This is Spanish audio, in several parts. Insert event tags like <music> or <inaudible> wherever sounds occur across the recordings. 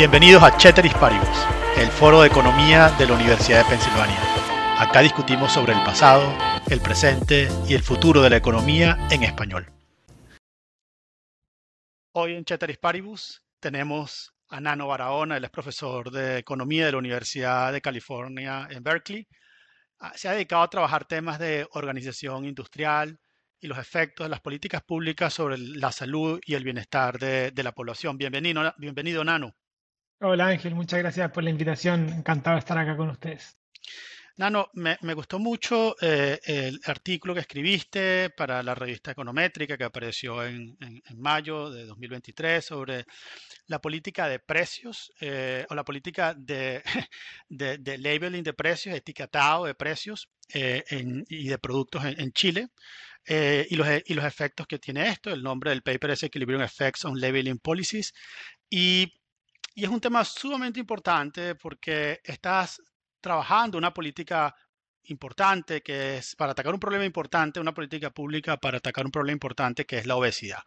Bienvenidos a Ceteris Paribus, el foro de economía de la Universidad de Pensilvania. Acá discutimos sobre el pasado, el presente y el futuro de la economía en español. Hoy en Ceteris Paribus tenemos a Nano Barahona, él es profesor de economía de la Universidad de California en Berkeley. Ah, se ha dedicado a trabajar temas de organización industrial y los efectos de las políticas públicas sobre la salud y el bienestar de, la población. Bienvenido, bienvenido, Nano. Hola Ángel, muchas gracias por la invitación. Encantado de estar acá con ustedes. Nano, me, gustó mucho eh, el artículo que escribiste para la revista Econométrica que apareció en, mayo de 2023 sobre la política de precios eh, o la política de, <laughs> de, labeling de precios, etiquetado de precios eh, y de productos en, Chile. y, los, y los efectos que tiene esto. El nombre del paper es Equilibrium Effects on Labeling Policies. Y y es un tema sumamente importante porque estás trabajando una política importante que es para atacar un problema importante, una política pública para atacar un problema importante que es la obesidad.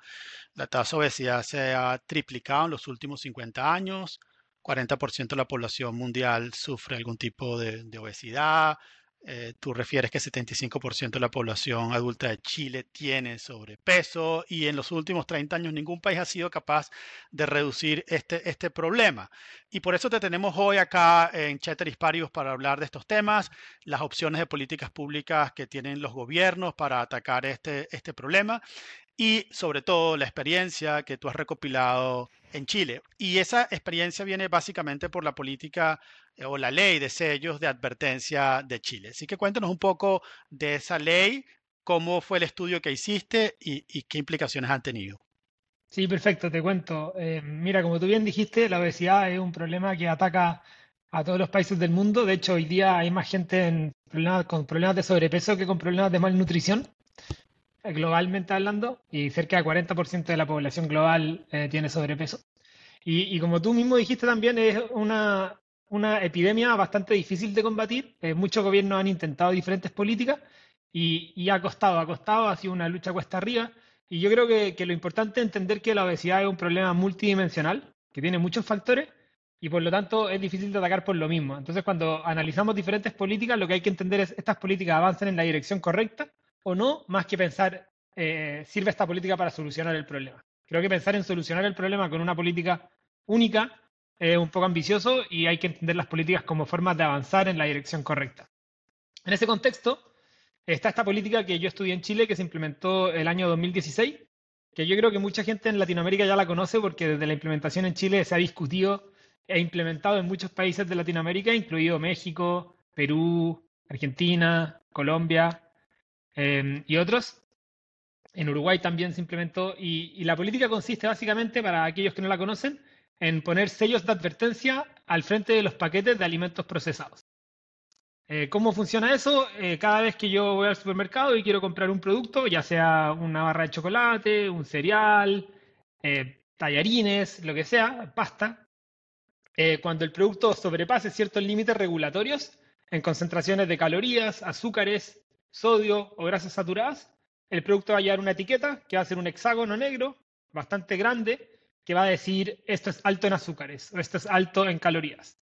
La tasa de obesidad se ha triplicado en los últimos 50 años. 40% de la población mundial sufre algún tipo de, de obesidad. Eh, tú refieres que 75% de la población adulta de Chile tiene sobrepeso y en los últimos 30 años ningún país ha sido capaz de reducir este, este problema. Y por eso te tenemos hoy acá en Cheteris Parios para hablar de estos temas, las opciones de políticas públicas que tienen los gobiernos para atacar este, este problema y sobre todo la experiencia que tú has recopilado en Chile. Y esa experiencia viene básicamente por la política eh, o la ley de sellos de advertencia de Chile. Así que cuéntanos un poco de esa ley, cómo fue el estudio que hiciste y, qué implicaciones han tenido. Sí, perfecto, te cuento. Eh, mira, como tú bien dijiste, la obesidad es un problema que ataca a todos los países del mundo. De hecho, hoy día hay más gente con problemas de sobrepeso que con problemas de malnutrición globalmente hablando, y cerca del 40% de la población global eh, tiene sobrepeso. Y, como tú mismo dijiste también, es una, una epidemia bastante difícil de combatir. Eh, muchos gobiernos han intentado diferentes políticas y, ha costado, ha costado, ha sido una lucha cuesta arriba. Y yo creo que, que lo importante es entender que la obesidad es un problema multidimensional, que tiene muchos factores y por lo tanto es difícil de atacar por lo mismo. Entonces, cuando analizamos diferentes políticas, lo que hay que entender es estas políticas avanzan en la dirección correcta o no, más que pensar, eh, ¿sirve esta política para solucionar el problema? Creo que pensar en solucionar el problema con una política única es un poco ambicioso y hay que entender las políticas como formas de avanzar en la dirección correcta. En ese contexto está esta política que yo estudié en Chile, que se implementó el año 2016, que yo creo que mucha gente en Latinoamérica ya la conoce porque desde la implementación en Chile se ha discutido e implementado en muchos países de Latinoamérica, incluido México, Perú, Argentina, Colombia, Em, y otros. En Uruguay también se implementó y, la política consiste básicamente, para aquellos que no la conocen, en poner sellos de advertencia al frente de los paquetes de alimentos procesados. Eh, ¿Cómo funciona eso? Eh, cada vez que yo voy al supermercado y quiero comprar un producto, ya sea una barra de chocolate, un cereal, eh, tallarines, lo que sea, pasta, cuando el producto sobrepase ciertos límites regulatorios en concentraciones de calorías, azúcares, sodio o grasas saturadas, el producto va a llevar una etiqueta que va a ser un hexágono negro bastante grande que va a decir esto es alto en azúcares o esto es alto en calorías.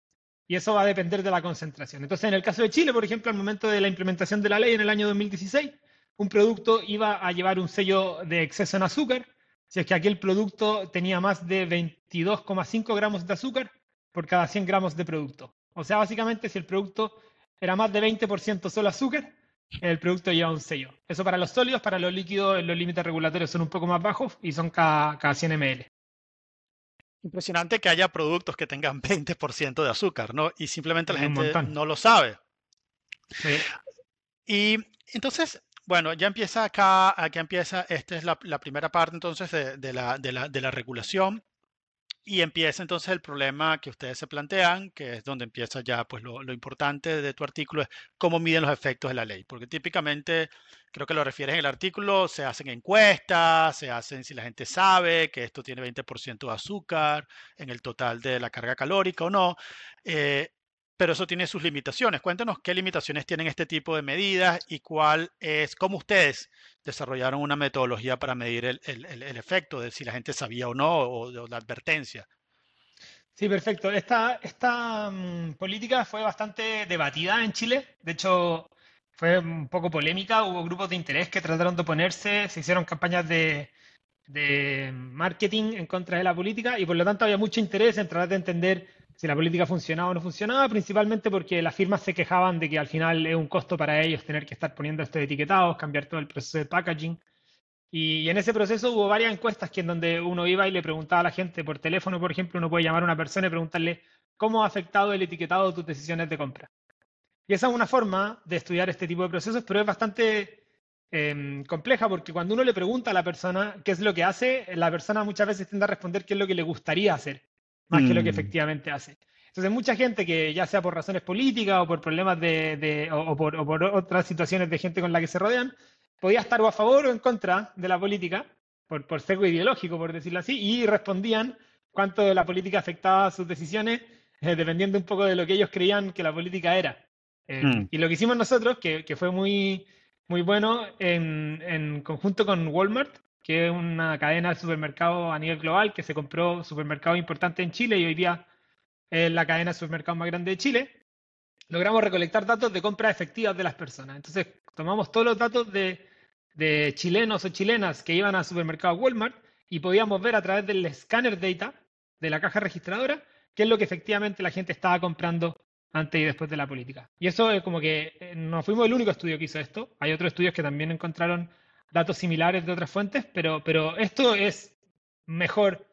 Y eso va a depender de la concentración. Entonces, en el caso de Chile, por ejemplo, al momento de la implementación de la ley en el año 2016, un producto iba a llevar un sello de exceso en azúcar, si es que aquel producto tenía más de 22,5 gramos de azúcar por cada 100 gramos de producto. O sea, básicamente, si el producto era más de 20% solo azúcar, el producto lleva un sello. Eso para los sólidos, para los líquidos los límites regulatorios son un poco más bajos y son cada, 100 ml. Impresionante que haya productos que tengan <laughs> 20% de azúcar, ¿no? Y simplemente la gente no lo sabe. Sí. Y entonces, bueno, ya empieza acá, aquí empieza, esta es la, primera parte entonces de, la, de, la, de la regulación. Y empieza entonces el problema que ustedes se plantean, que es donde empieza ya pues lo, importante de tu artículo, es cómo miden los efectos de la ley. Porque típicamente, creo que lo refieres en el artículo, se hacen encuestas, se hacen si la gente sabe que esto tiene 20% de azúcar en el total de la carga calórica o no. Eh, pero eso tiene sus limitaciones. Cuéntanos qué limitaciones tienen este tipo de medidas y cuál es, cómo ustedes desarrollaron una metodología para medir el, efecto de si la gente sabía o no, o, la advertencia. Sí, perfecto. Esta, mm, política fue bastante debatida en Chile. De hecho, fue un poco polémica. Hubo grupos de interés que trataron de oponerse, se hicieron campañas de marketing en contra de la política y por lo tanto había mucho interés en tratar de entender si la política funcionaba o no funcionaba, principalmente porque las firmas se quejaban de que al final es un costo para ellos tener que estar poniendo estos etiquetados, cambiar todo el proceso de packaging. Y en ese proceso hubo varias encuestas que en donde uno iba y le preguntaba a la gente por teléfono, por ejemplo, uno puede llamar a una persona y preguntarle cómo ha afectado el etiquetado tus decisiones de compra. Y esa es una forma de estudiar este tipo de procesos, pero es bastante em, compleja porque cuando uno le pregunta a la persona qué es lo que hace, la persona muchas veces tiende a responder qué es lo que le gustaría hacer, más que lo que mm. efectivamente hace. Entonces, mucha gente que ya sea por razones políticas o por problemas de, o, por, o, por, otras situaciones de gente con la que se rodean, podía estar o a favor o en contra de la política, por, por sesgo ideológico, por decirlo así, y respondían cuánto la política afectaba sus decisiones, eh, dependiendo un poco de lo que ellos creían que la política era. Eh, hmm. Y lo que hicimos nosotros, que, que fue muy, muy bueno, en, en, conjunto con Walmart, que es una cadena de supermercados a nivel global, que se compró supermercados importantes en Chile y hoy día es la cadena de supermercados más grande de Chile, logramos recolectar datos de compras efectivas de las personas. Entonces, tomamos todos los datos de de chilenos o chilenas que iban al supermercado Walmart y podíamos ver a través del escáner data de la caja registradora qué es lo que efectivamente la gente estaba comprando antes y después de la política. Y eso es como que eh, no fuimos el único estudio que hizo esto. Hay otros estudios que también encontraron datos similares de otras fuentes, pero, pero esto es mejor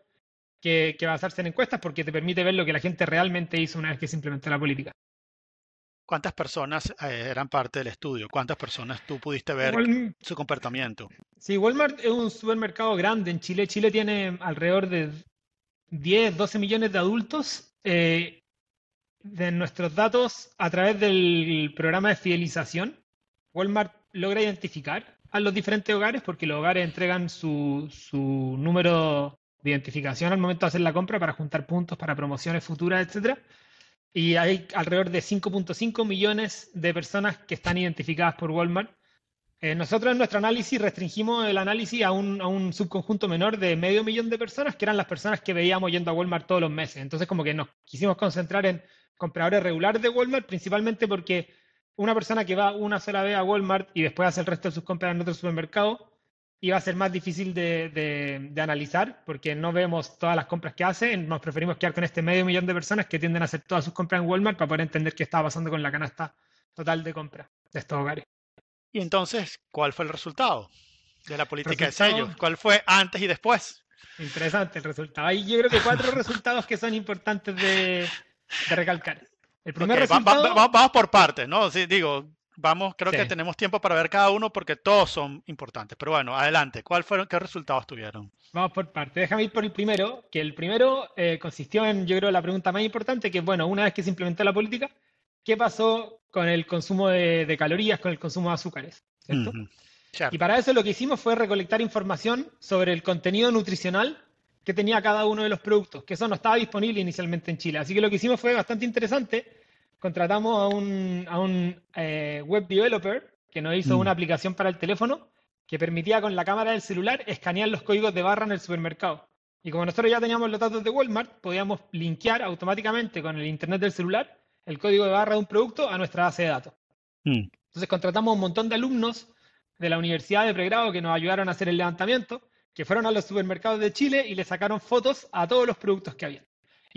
que, que basarse en encuestas porque te permite ver lo que la gente realmente hizo una vez que se implementó la política. ¿Cuántas personas eh, eran parte del estudio? ¿Cuántas personas tú pudiste ver su comportamiento? Sí, Walmart es un supermercado grande en Chile. Chile tiene alrededor de 10, 12 millones de adultos. Eh, de nuestros datos, a través del programa de fidelización, Walmart logra identificar a los diferentes hogares porque los hogares entregan su, su número de identificación al momento de hacer la compra para juntar puntos para promociones futuras, etcétera y hay alrededor de 5.5 millones de personas que están identificadas por Walmart. Eh, nosotros en nuestro análisis restringimos el análisis a un, a un, subconjunto menor de medio millón de personas, que eran las personas que veíamos yendo a Walmart todos los meses. Entonces, como que nos quisimos concentrar en compradores regulares de Walmart, principalmente porque una persona que va una sola vez a Walmart y después hace el resto de sus compras en otro supermercado, iba a ser más difícil de, analizar porque no vemos todas las compras que hace. Nos preferimos quedar con este medio millón de personas que tienden a hacer todas sus compras en Walmart para poder entender qué estaba pasando con la canasta total de compra de estos hogares. Y entonces, ¿cuál fue el resultado de la política de sellos? ¿Cuál fue antes y después? Interesante el resultado. Hay yo creo que cuatro <laughs> resultados que son importantes de, recalcar. El primer resultado... vamos por partes, ¿no? Sí, digo, Vamos, creo que tenemos tiempo para ver cada uno porque todos son importantes. Pero bueno, adelante. ¿Cuál fueron, qué resultados tuvieron? Vamos por parte. Déjame ir por el primero, que el primero eh, consistió en, yo creo, la pregunta más importante, que es, bueno, una vez que se implementó la política, ¿qué pasó con el consumo de, calorías, con el consumo de azúcares? Y para eso lo que hicimos fue recolectar información sobre el contenido nutricional que tenía cada uno de los productos, que eso no estaba disponible inicialmente en Chile. Así que lo que hicimos fue bastante interesante contratamos a un, a un eh, web developer que nos hizo mm. una aplicación para el teléfono que permitía con la cámara del celular escanear los códigos de barra en el supermercado. Y como nosotros ya teníamos los datos de Walmart, podíamos linkear automáticamente con el internet del celular el código de barra de un producto a nuestra base de datos. Mm. Entonces contratamos un montón de alumnos de la Universidad de Pregrado que nos ayudaron a hacer el levantamiento, que fueron a los supermercados de Chile y le sacaron fotos a todos los productos que había.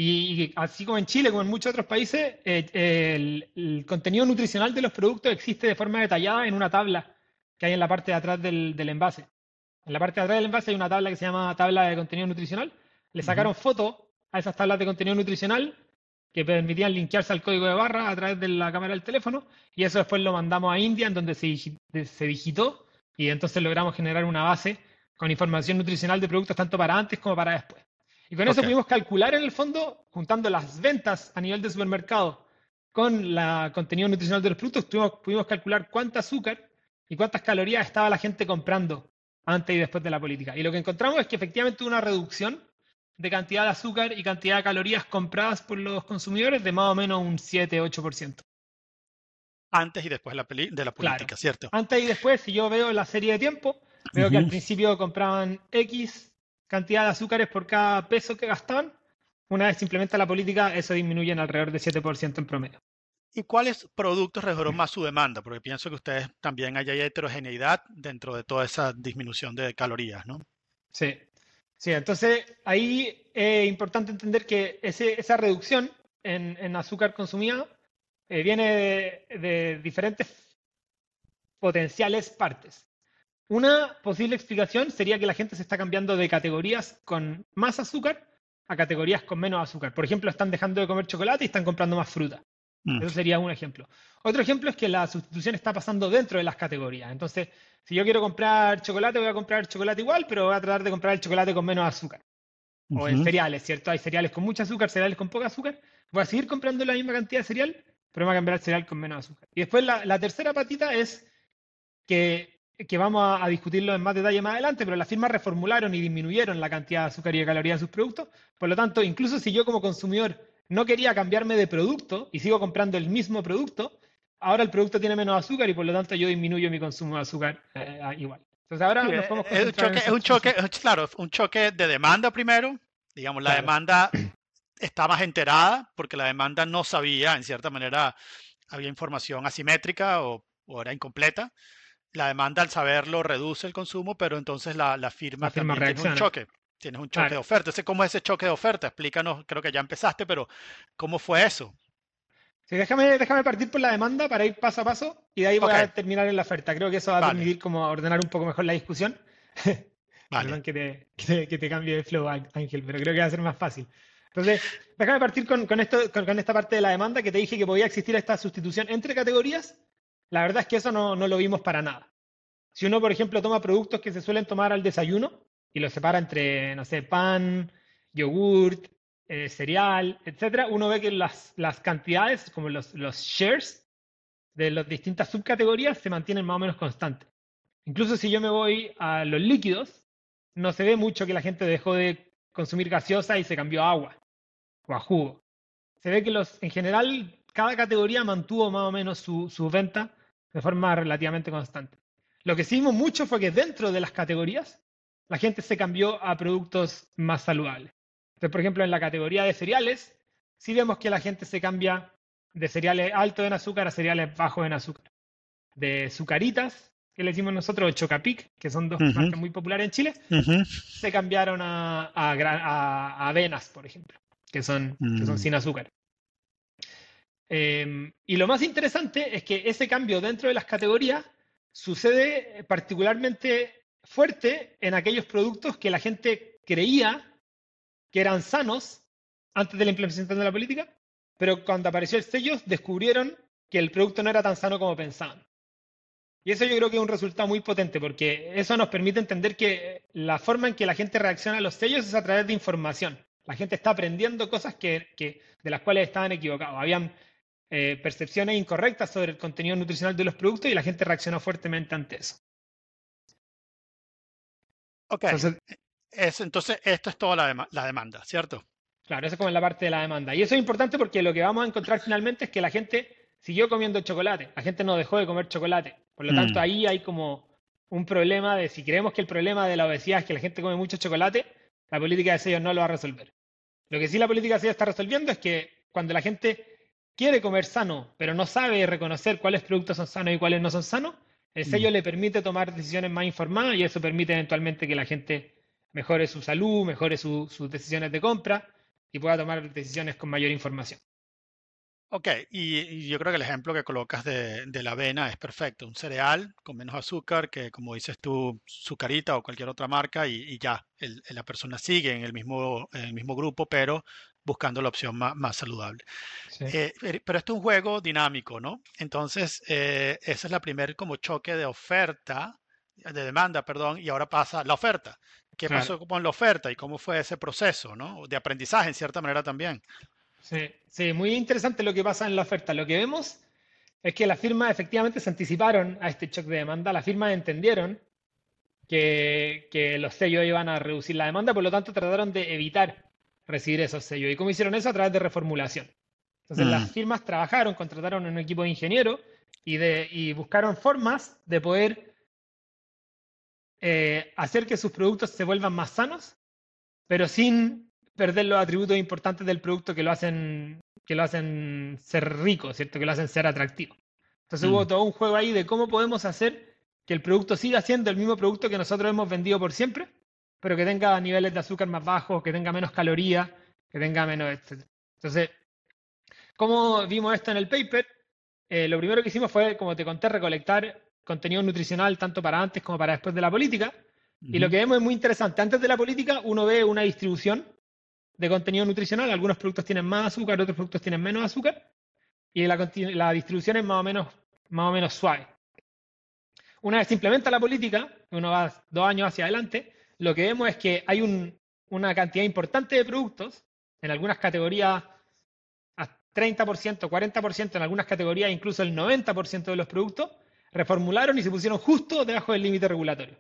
Y, así como en Chile, como en muchos otros países, eh, el, contenido nutricional de los productos existe de forma detallada en una tabla que hay en la parte de atrás del, envase. En la parte de atrás del envase hay una tabla que se llama tabla de contenido nutricional. Le sacaron foto a esas tablas de contenido nutricional que permitían linkearse al código de barra a través de la cámara del teléfono y eso después lo mandamos a India en donde se, se digitó y entonces logramos generar una base con información nutricional de productos tanto para antes como para después. Y con eso pudimos calcular en el fondo, juntando las ventas a nivel de supermercado con el contenido nutricional de los productos, pudimos, calcular cuánta azúcar y cuántas calorías estaba la gente comprando antes y después de la política. Y lo que encontramos es que efectivamente hubo una reducción de cantidad de azúcar y cantidad de calorías compradas por los consumidores de más o menos un 7-8%. Antes y después de la política, ¿cierto? Antes y después, si yo veo la serie de tiempo, veo que al principio compraban X cantidad de azúcares por cada peso que gastaban una vez se implementa la política, eso disminuye en alrededor de 7% en promedio. ¿Y cuáles productos redujeron más su demanda? Porque pienso que ustedes también hay heterogeneidad dentro de toda esa disminución de calorías, ¿no? Sí, sí, entonces ahí es importante entender que esa reducción en, azúcar consumida eh, viene de diferentes potenciales partes. Una posible explicación sería que la gente se está cambiando de categorías con más azúcar a categorías con menos azúcar. Por ejemplo, están dejando de comer chocolate y están comprando más fruta. Mm. Eso sería un ejemplo. Otro ejemplo es que la sustitución está pasando dentro de las categorías. Entonces, si yo quiero comprar chocolate, voy a comprar chocolate igual, pero voy a tratar de comprar el chocolate con menos azúcar. O en cereales, ¿cierto? Hay cereales con mucho azúcar, cereales con poco azúcar. Voy a seguir comprando la misma cantidad de cereal, pero me voy a cambiar el cereal con menos azúcar. Y después la tercera patita es que, vamos a, discutirlo en más detalle más adelante, pero las firmas reformularon y disminuyeron la cantidad de azúcar y de calorías de sus productos. Por lo tanto, incluso si yo como consumidor no quería cambiarme de producto y sigo comprando el mismo producto, ahora el producto tiene menos azúcar y por lo tanto yo disminuyo mi consumo de azúcar eh, igual. Entonces ahora nos podemos es un choque, es un choque, claro, un choque de demanda primero. Digamos, la demanda está más enterada porque la demanda no sabía, en cierta manera, había información asimétrica o, o era incompleta la demanda al saberlo reduce el consumo, pero entonces la, firma, tiene un choque. Tienes un choque de oferta. ¿Cómo es ese choque de oferta? Explícanos, creo que ya empezaste, pero ¿cómo fue eso? Sí, déjame, déjame partir por la demanda para ir paso a paso y de ahí voy a terminar en la oferta. Creo que eso va a permitir como ordenar un poco mejor la discusión. <laughs> Vale. Perdón que te, que, te, cambie de flow, Ángel, pero creo que va a ser más fácil. Entonces, déjame partir con, esto, con, esta parte de la demanda que te dije que podía existir esta sustitución entre categorías la verdad es que eso no, lo vimos para nada. Si uno, por ejemplo, toma productos que se suelen tomar al desayuno y los separa entre, no sé, pan, yogurt, eh, cereal, etcétera, uno ve que las, las cantidades, como los, los shares de las distintas subcategorías, se mantienen más o menos constantes. Incluso si yo me voy a los líquidos, no se ve mucho que la gente dejó de consumir gaseosa y se cambió a agua o a jugo. Se ve que los, en general, cada categoría mantuvo más o menos su, su venta de forma relativamente constante. Lo que sí vimos mucho fue que dentro de las categorías la gente se cambió a productos más saludables. Entonces, por ejemplo, en la categoría de cereales, sí vemos que la gente se cambia de cereales altos en azúcar a cereales bajos en azúcar. De sucaritas, que le decimos nosotros, Chocapic, que son dos marcas muy populares en Chile, se cambiaron a, avenas, por ejemplo, que son, que son mm. sin azúcar. Em, y lo más interesante es que ese cambio dentro de las categorías sucede particularmente fuerte en aquellos productos que la gente creía que eran sanos antes de la implementación de la política, pero cuando apareció el sello descubrieron que el producto no era tan sano como pensaban. Y eso yo creo que es un resultado muy potente porque eso nos permite entender que la forma en que la gente reacciona a los sellos es a través de información. La gente está aprendiendo cosas que, de las cuales estaban equivocados. Habían eh, percepciones incorrectas sobre el contenido nutricional de los productos y la gente reaccionó fuertemente ante eso. Ok. Entonces, entonces esto es toda la, la demanda, ¿cierto? Claro, eso es como la parte de la demanda. Y eso es importante porque lo que vamos a encontrar finalmente es que la gente siguió comiendo chocolate. La gente no dejó de comer chocolate. Por lo tanto, mm. ahí hay como un problema de si creemos que el problema de la obesidad es que la gente come mucho chocolate, la política de sellos no lo va a resolver. Lo que sí la política de sellos está resolviendo es que cuando la gente quiere comer sano, pero no sabe reconocer cuáles productos son sanos y cuáles no son sanos, el sello mm. le permite tomar decisiones más informadas y eso permite eventualmente que la gente mejore su salud, mejore sus decisiones de compra y pueda tomar decisiones con mayor información. Ok, y, yo creo que el ejemplo que colocas de, la avena es perfecto. Un cereal con menos azúcar que, como dices tú, Zucarita o cualquier otra marca y, ya, la persona sigue en el mismo, en el mismo grupo, pero buscando la opción más, saludable. Eh, pero esto es un juego dinámico, ¿no? Entonces, eh, ese es la primer como choque de oferta, de demanda, perdón, y ahora pasa la oferta. ¿Qué pasó con la oferta y cómo fue ese proceso, ¿no? De aprendizaje en cierta manera también. Sí, sí, muy interesante lo que pasa en la oferta. Lo que vemos es que las firmas efectivamente se anticiparon a este choque de demanda. Las firmas entendieron que, que los sellos iban a reducir la demanda, por lo tanto trataron de evitar recibir esos sellos. ¿Y cómo hicieron eso? A través de reformulación. Entonces las mm. firmas trabajaron, contrataron un equipo de ingenieros y, de, buscaron formas de poder eh, hacer que sus productos se vuelvan más sanos, pero sin perder los atributos importantes del producto que lo hacen, que lo hacen ser rico, ¿cierto? Que lo hacen ser atractivo. Entonces hubo mm. todo un juego ahí de cómo podemos hacer que el producto siga siendo el mismo producto que nosotros hemos vendido por siempre, pero que tenga niveles de azúcar más bajos, que tenga menos calorías, que tenga menos, etc. Entonces, ¿cómo vimos esto en el paper? Eh, lo primero que hicimos fue, como te conté, recolectar contenido nutricional tanto para antes como para después de la política. Y lo que vemos es muy interesante. Antes de la política uno ve una distribución de contenido nutricional. Algunos productos tienen más azúcar, otros productos tienen menos azúcar. Y la, la distribución es más o menos, más o menos suave. Una vez se implementa la política, uno va dos años hacia adelante, lo que vemos es que hay una cantidad importante de productos, en algunas categorías a 30%, 40%, en algunas categorías incluso el 90% de los productos, reformularon y se pusieron justo debajo del límite regulatorio.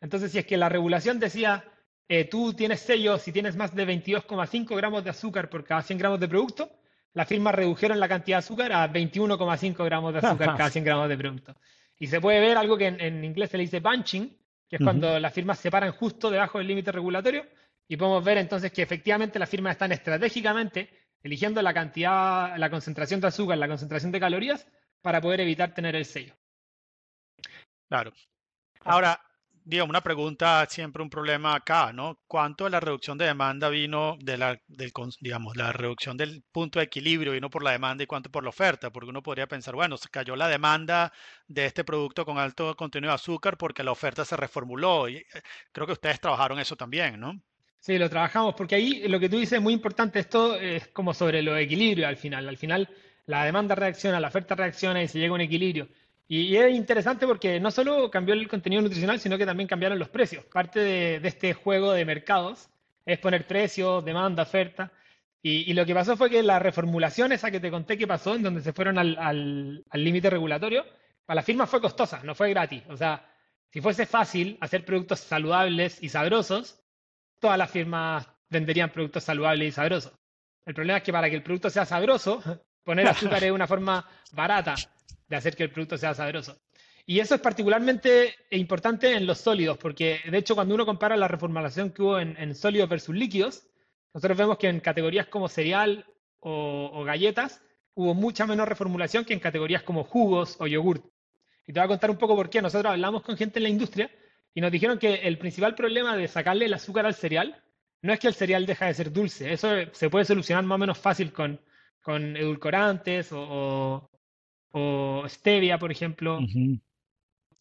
Entonces, si es que la regulación decía, eh, tú tienes sello si tienes más de 22,5 gramos de azúcar por cada 100 gramos de producto, las firmas redujeron la cantidad de azúcar a 21,5 gramos de azúcar <laughs> cada 100 gramos de producto. Y se puede ver algo que en, inglés se le dice bunching, que es cuando las firmas se paran justo debajo del límite regulatorio. Y podemos ver entonces que efectivamente las firmas están estratégicamente eligiendo la cantidad, la concentración de azúcar, la concentración de calorías para poder evitar tener el sello. Claro. Ahora, digamos, una pregunta, siempre un problema acá, ¿no? ¿Cuánto de la reducción de demanda vino de la, del, digamos, la reducción del punto de equilibrio vino por la demanda y cuánto por la oferta? Porque uno podría pensar, bueno, se cayó la demanda de este producto con alto contenido de azúcar porque la oferta se reformuló y eh, creo que ustedes trabajaron eso también, ¿no? Sí, lo trabajamos porque ahí lo que tú dices es muy importante, esto es como sobre lo equilibrio al final. Al final la demanda reacciona, la oferta reacciona y se llega a un equilibrio. Y, es interesante porque no solo cambió el contenido nutricional, sino que también cambiaron los precios. Parte de, este juego de mercados es poner precios, demanda, oferta. Y, lo que pasó fue que la reformulación esa que te conté que pasó, en donde se fueron al límite regulatorio, para la firma fue costosa, no fue gratis. O sea, si fuese fácil hacer productos saludables y sabrosos, todas las firmas venderían productos saludables y sabrosos. El problema es que para que el producto sea sabroso, <laughs> poner azúcar es una forma barata de hacer que el producto sea sabroso. Y eso es particularmente importante en los sólidos, porque de hecho cuando uno compara la reformulación que hubo en, sólidos versus líquidos, nosotros vemos que en categorías como cereal o, galletas hubo mucha menos reformulación que en categorías como jugos o yogurt. Y te voy a contar un poco por qué. Nosotros hablamos con gente en la industria y nos dijeron que el principal problema de sacarle el azúcar al cereal no es que el cereal deja de ser dulce, eso se puede solucionar más o menos fácil con, con edulcorantes o, o stevia, por ejemplo.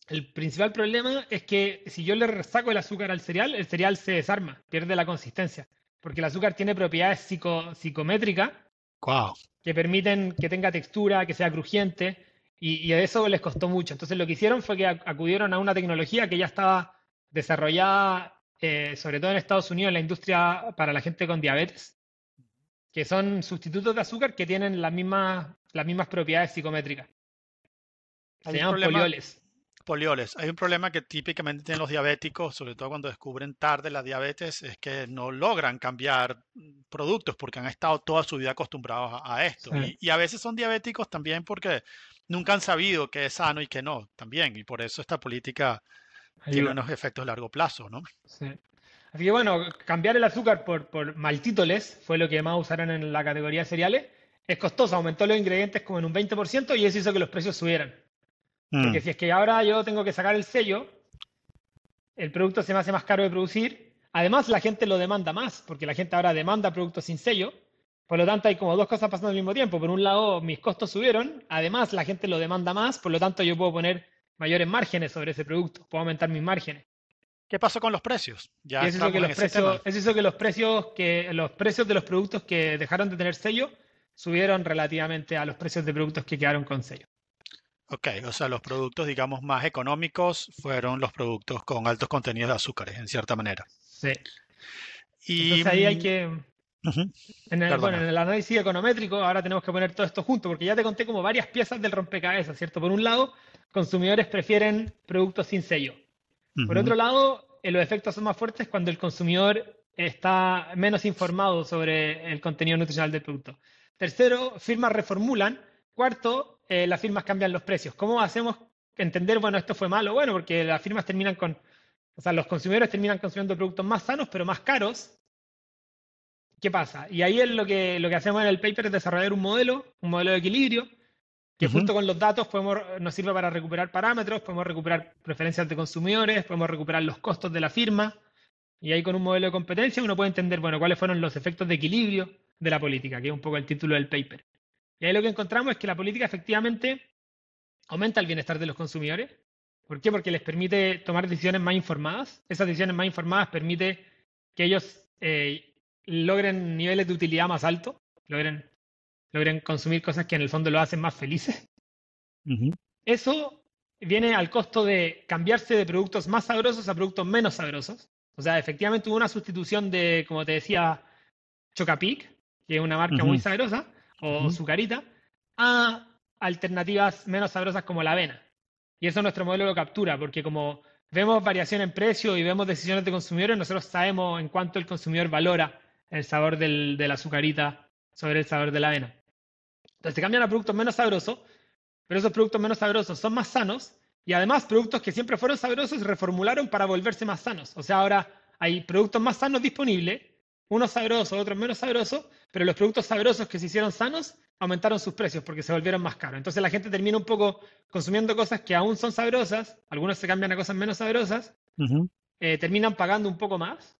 El principal problema es que si yo le saco el azúcar al cereal, el cereal se desarma, pierde la consistencia, porque el azúcar tiene propiedades psicométricas que permiten que tenga textura, que sea crujiente, y, a eso les costó mucho. Entonces lo que hicieron fue que acudieron a una tecnología que ya estaba desarrollada, eh, sobre todo en Estados Unidos, en la industria para la gente con diabetes, que son sustitutos de azúcar que tienen las mismas, las mismas propiedades psicométricas. Se llaman polioles. Polioles. Hay un problema que típicamente tienen los diabéticos, sobre todo cuando descubren tarde la diabetes, es que no logran cambiar productos porque han estado toda su vida acostumbrados a, esto. Y, a veces son diabéticos también porque nunca han sabido qué es sano y qué no, también. Y por eso esta política tiene unos efectos a largo plazo, ¿no? Sí. Así que bueno, cambiar el azúcar por, por maltítoles fue lo que más usaron en la categoría de cereales. Es costoso, aumentó los ingredientes como en un 20% y eso hizo que los precios subieran. Mm. Porque si es que ahora yo tengo que sacar el sello, el producto se me hace más caro de producir. Además, la gente lo demanda más, porque la gente ahora demanda productos sin sello. Por lo tanto, hay como dos cosas pasando al mismo tiempo. Por un lado, mis costos subieron. Además, la gente lo demanda más. Por lo tanto, yo puedo poner mayores márgenes sobre ese producto. Puedo aumentar mis márgenes. ¿Qué pasó con los precios? Ya es eso que los precios, es eso que los precios que los precios de los productos que dejaron de tener sello subieron relativamente a los precios de productos que quedaron con sello. Ok, o sea, los productos, digamos, más económicos fueron los productos con altos contenidos de azúcares, en cierta manera. Sí. Y, Entonces ahí hay que... en, el, bueno, en el análisis econométrico ahora tenemos que poner todo esto junto, porque ya te conté como varias piezas del rompecabezas, ¿cierto? Por un lado, consumidores prefieren productos sin sello. Por otro lado, eh, los efectos son más fuertes cuando el consumidor está menos informado sobre el contenido nutricional del producto. Tercero, firmas reformulan. Cuarto, eh, las firmas cambian los precios. ¿Cómo hacemos entender, bueno, esto fue malo? Bueno, porque las firmas terminan con, o sea, los consumidores terminan consumiendo productos más sanos, pero más caros. ¿qué pasa? Y ahí es lo que, lo que hacemos en el paper es desarrollar un modelo, un modelo de equilibrio, que junto con los datos podemos, nos sirve para recuperar parámetros, podemos recuperar preferencias de consumidores, podemos recuperar los costos de la firma, y ahí con un modelo de competencia uno puede entender, bueno, cuáles fueron los efectos de equilibrio de la política, que es un poco el título del paper. Y ahí lo que encontramos es que la política efectivamente aumenta el bienestar de los consumidores. ¿Por qué? Porque les permite tomar decisiones más informadas. Esas decisiones más informadas permite que ellos eh, logren niveles de utilidad más altos, logren, logren consumir cosas que en el fondo lo hacen más felices. Eso viene al costo de cambiarse de productos más sabrosos a productos menos sabrosos. O sea, efectivamente hubo una sustitución de, como te decía, Chocapic, que es una marca muy sabrosa, o Zucarita, a alternativas menos sabrosas como la avena. Y eso nuestro modelo lo captura, porque como vemos variación en precio y vemos decisiones de consumidores, nosotros sabemos en cuánto el consumidor valora el sabor del, de la azucarita sobre el sabor de la avena. Entonces se cambian a productos menos sabrosos, pero esos productos menos sabrosos son más sanos y además productos que siempre fueron sabrosos se reformularon para volverse más sanos. O sea, ahora hay productos más sanos disponibles, unos sabrosos, otros menos sabrosos, pero los productos sabrosos que se hicieron sanos aumentaron sus precios porque se volvieron más caros. Entonces la gente termina un poco consumiendo cosas que aún son sabrosas, algunos se cambian a cosas menos sabrosas, eh, terminan pagando un poco más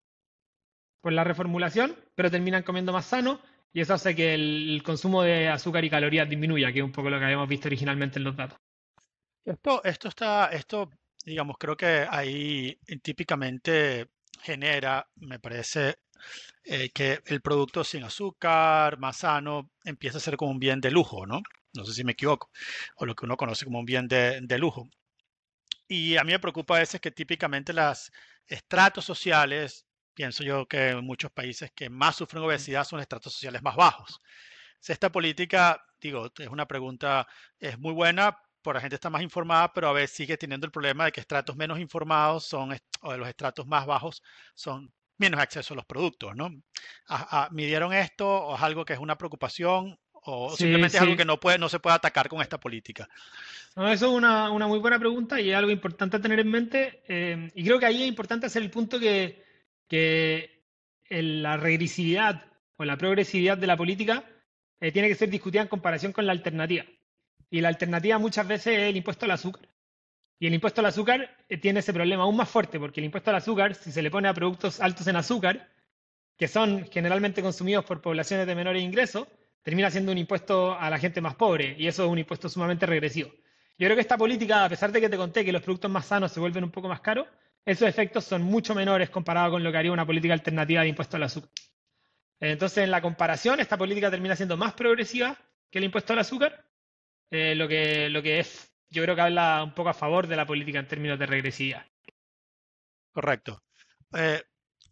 por la reformulación, pero terminan comiendo más sano y eso hace que el, consumo de azúcar y calorías disminuya, que es un poco lo que habíamos visto originalmente en los datos. Esto, esto está, esto, digamos, creo que ahí típicamente genera, me parece, eh, que el producto sin azúcar, más sano, empieza a ser como un bien de lujo, ¿no? No sé si me equivoco, o lo que uno conoce como un bien de, de lujo. Y a mí me preocupa a veces que típicamente las estratos sociales, pienso yo que en muchos países que más sufren obesidad son estratos sociales más bajos. Esta política, digo, es una pregunta, es muy buena, por la gente está más informada, pero a veces sigue teniendo el problema de que estratos menos informados son, o de los estratos más bajos son menos acceso a los productos, ¿no? ¿Midieron esto o es algo que es una preocupación o simplemente es algo que no, puede, no se puede atacar con esta política? No, eso es una, muy buena pregunta y es algo importante a tener en mente. Eh, y creo que ahí es importante hacer el punto que, que la regresividad o la progresividad de la política eh, tiene que ser discutida en comparación con la alternativa. Y la alternativa muchas veces es el impuesto al azúcar. Y el impuesto al azúcar eh, tiene ese problema aún más fuerte, porque el impuesto al azúcar, si se le pone a productos altos en azúcar, que son generalmente consumidos por poblaciones de menores ingresos, termina siendo un impuesto a la gente más pobre, y eso es un impuesto sumamente regresivo. Yo creo que esta política, a pesar de que te conté que los productos más sanos se vuelven un poco más caros, esos efectos son mucho menores comparado con lo que haría una política alternativa de impuesto al azúcar. Entonces, en la comparación, esta política termina siendo más progresiva que el impuesto al azúcar, eh, lo, que, lo que es yo creo que habla un poco a favor de la política en términos de regresividad. Correcto. Eh,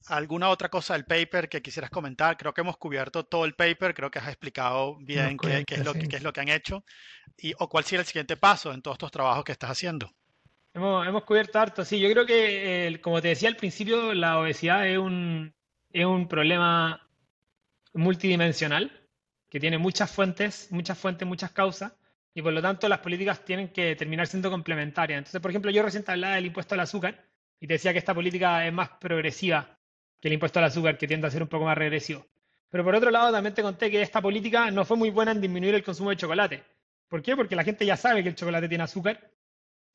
¿Alguna otra cosa del paper que quisieras comentar? Creo que hemos cubierto todo el paper, creo que has explicado bien qué, es lo, qué, es lo, que han hecho y o cuál sería el siguiente paso en todos estos trabajos que estás haciendo. Hemos, cubierto harto, sí. Yo creo que, como te decía al principio, la obesidad es un, es un problema multidimensional que tiene muchas fuentes, muchas fuentes, muchas causas y por lo tanto las políticas tienen que terminar siendo complementarias. Entonces, por ejemplo, yo recién hablaba del impuesto al azúcar y te decía que esta política es más progresiva que el impuesto al azúcar, que tiende a ser un poco más regresivo. Pero por otro lado, también te conté que esta política no fue muy buena en disminuir el consumo de chocolate. ¿Por qué? Porque la gente ya sabe que el chocolate tiene azúcar.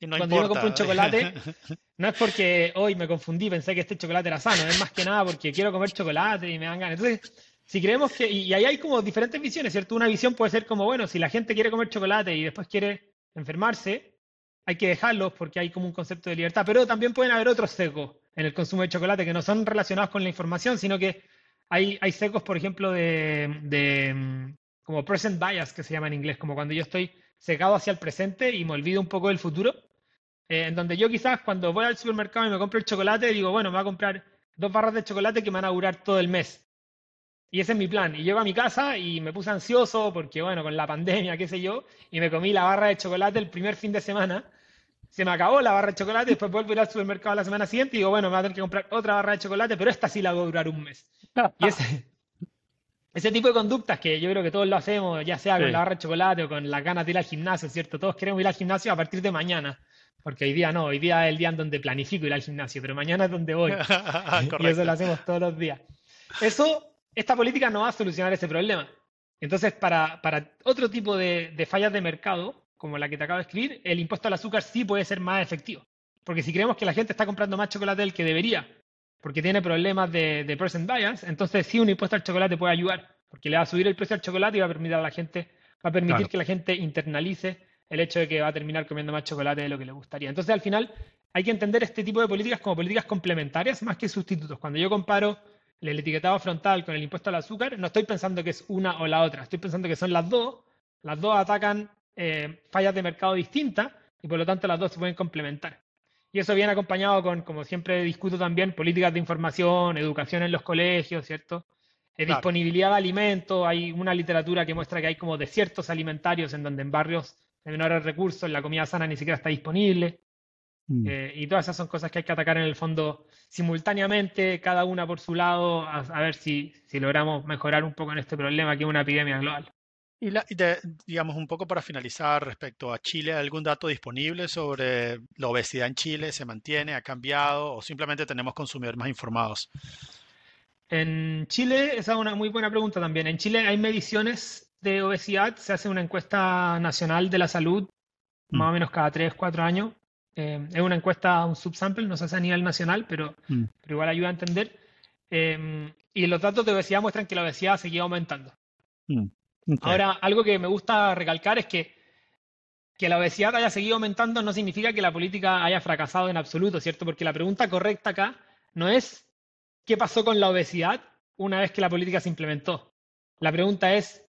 Y no Cuando yo me compro un chocolate, <laughs> no es porque hoy me confundí, pensé que este chocolate era sano, es más que nada porque quiero comer chocolate y me dan ganas. Entonces, si creemos que, y ahí hay como diferentes visiones, ¿cierto? Una visión puede ser como, bueno, si la gente quiere comer chocolate y después quiere enfermarse, hay que dejarlos porque hay como un concepto de libertad, pero también pueden haber otros secos en el consumo de chocolate que no son relacionados con la información, sino que hay, hay secos, por ejemplo, de, de como present bias, que se llama en inglés, como cuando yo estoy secado hacia el presente y me olvido un poco del futuro, eh, en donde yo quizás cuando voy al supermercado y me compro el chocolate, digo, bueno, me voy a comprar dos barras de chocolate que me van a durar todo el mes. Y ese es mi plan. Y llego a mi casa y me puse ansioso porque, bueno, con la pandemia, qué sé yo, y me comí la barra de chocolate el primer fin de semana. Se me acabó la barra de chocolate, después vuelvo a ir al supermercado la semana siguiente y digo, bueno, me voy a tener que comprar otra barra de chocolate, pero esta sí la voy a durar un mes. Y ese, <laughs> ese tipo de conductas que yo creo que todos lo hacemos, ya sea con la barra de chocolate o con las ganas de ir al gimnasio, ¿cierto? Todos queremos ir al gimnasio a partir de mañana. Porque hoy día no, hoy día es el día en donde planifico ir al gimnasio, pero mañana es donde voy. <laughs> y eso lo hacemos todos los días. Eso esta política no va a solucionar ese problema. Entonces, para, otro tipo de, fallas de mercado, como la que te acabo de escribir, el impuesto al azúcar sí puede ser más efectivo. Porque si creemos que la gente está comprando más chocolate del que debería, porque tiene problemas de, de percent bias, entonces sí un impuesto al chocolate puede ayudar, porque le va a subir el precio al chocolate y va a permitir a la gente, va a permitir que la gente internalice el hecho de que va a terminar comiendo más chocolate de lo que le gustaría. Entonces, al final, hay que entender este tipo de políticas como políticas complementarias más que sustitutos. Cuando yo comparo el etiquetado frontal con el impuesto al azúcar, no estoy pensando que es una o la otra, estoy pensando que son las dos, las dos atacan eh, fallas de mercado distintas y por lo tanto las dos se pueden complementar. Y eso viene acompañado con, como siempre discuto también, políticas de información, educación en los colegios, ¿cierto? Eh, disponibilidad de alimentos, hay una literatura que muestra que hay como desiertos alimentarios en donde en barrios de menores recursos la comida sana ni siquiera está disponible. Mm. Eh, y todas esas son cosas que hay que atacar en el fondo simultáneamente, cada una por su lado, a, ver si, si, logramos mejorar un poco en este problema que es una epidemia global. Y, la, digamos, un poco para finalizar respecto a Chile, ¿algún dato disponible sobre la obesidad en Chile? ¿Se mantiene? ¿Ha cambiado? ¿O simplemente tenemos consumidores más informados? En Chile, esa es una muy buena pregunta también. En Chile hay mediciones de obesidad, se hace una encuesta nacional de la salud, mm. más o menos cada 3, 4 años, eh, es una encuesta, un subsample, no se hace a nivel nacional, pero, mm. pero igual ayuda a entender. Eh, y los datos de obesidad muestran que la obesidad seguía aumentando. Mm. Ahora, algo que me gusta recalcar es que que la obesidad haya seguido aumentando no significa que la política haya fracasado en absoluto, ¿cierto? Porque la pregunta correcta acá no es qué pasó con la obesidad una vez que la política se implementó. La pregunta es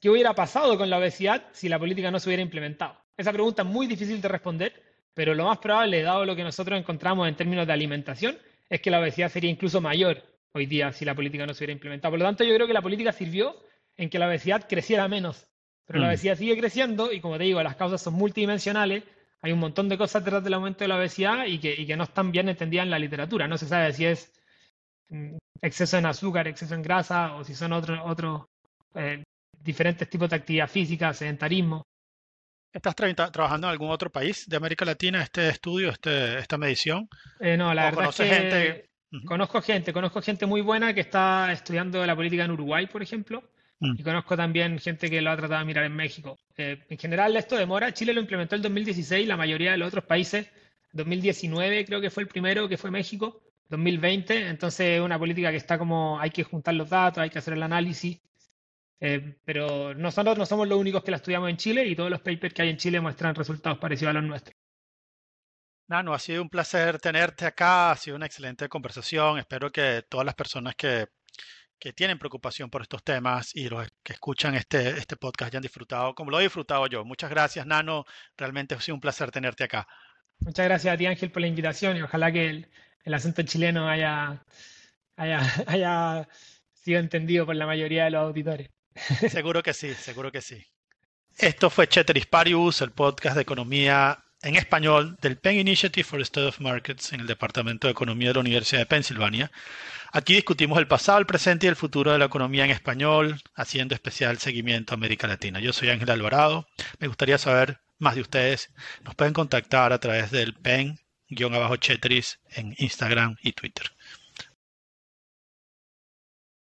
qué hubiera pasado con la obesidad si la política no se hubiera implementado. Esa pregunta es muy difícil de responder pero lo más probable, dado lo que nosotros encontramos en términos de alimentación, es que la obesidad sería incluso mayor hoy día si la política no se hubiera implementado. Por lo tanto, yo creo que la política sirvió en que la obesidad creciera menos, pero la mm. obesidad sigue creciendo y como te digo, las causas son multidimensionales, hay un montón de cosas detrás del aumento de la obesidad y que, no están bien entendidas en la literatura. No se sabe si es mm, exceso en azúcar, exceso en grasa o si son otros eh, diferentes tipos de actividad física, sedentarismo. ¿Estás trabajando en algún otro país de América Latina este estudio, este, esta medición? Eh, no, la verdad es que gente? conozco gente, conozco gente muy buena que está estudiando la política en Uruguay, por ejemplo, mm. y conozco también gente que lo ha tratado de mirar en México. Eh, en general esto demora, Chile lo implementó en 2016, la mayoría de los otros países, 2019 creo que fue el primero, que fue México, 2020, entonces es una política que está como, hay que juntar los datos, hay que hacer el análisis, eh, pero nosotros no somos los únicos que la estudiamos en Chile y todos los papers que hay en Chile muestran resultados parecidos a los nuestros. Nano, ha sido un placer tenerte acá, ha sido una excelente conversación. Espero que todas las personas que, que tienen preocupación por estos temas y los que escuchan este, este podcast hayan disfrutado como lo he disfrutado yo. Muchas gracias, Nano. Realmente ha sido un placer tenerte acá. Muchas gracias a ti, Ángel, por la invitación y ojalá que el, el acento chileno haya, haya, <laughs> haya sido entendido por la mayoría de los auditores. Seguro que sí, seguro que sí. Esto fue Ceteris Paribus, el podcast de economía en español del Penn Initiative for the Study of Markets en el Departamento de Economía de la Universidad de Pensilvania. Aquí discutimos el pasado, el presente y el futuro de la economía en español, haciendo especial seguimiento a América Latina. Yo soy Ángel Alvarado. Me gustaría saber más de ustedes. Nos pueden contactar a través del pen-chetris en Instagram y Twitter.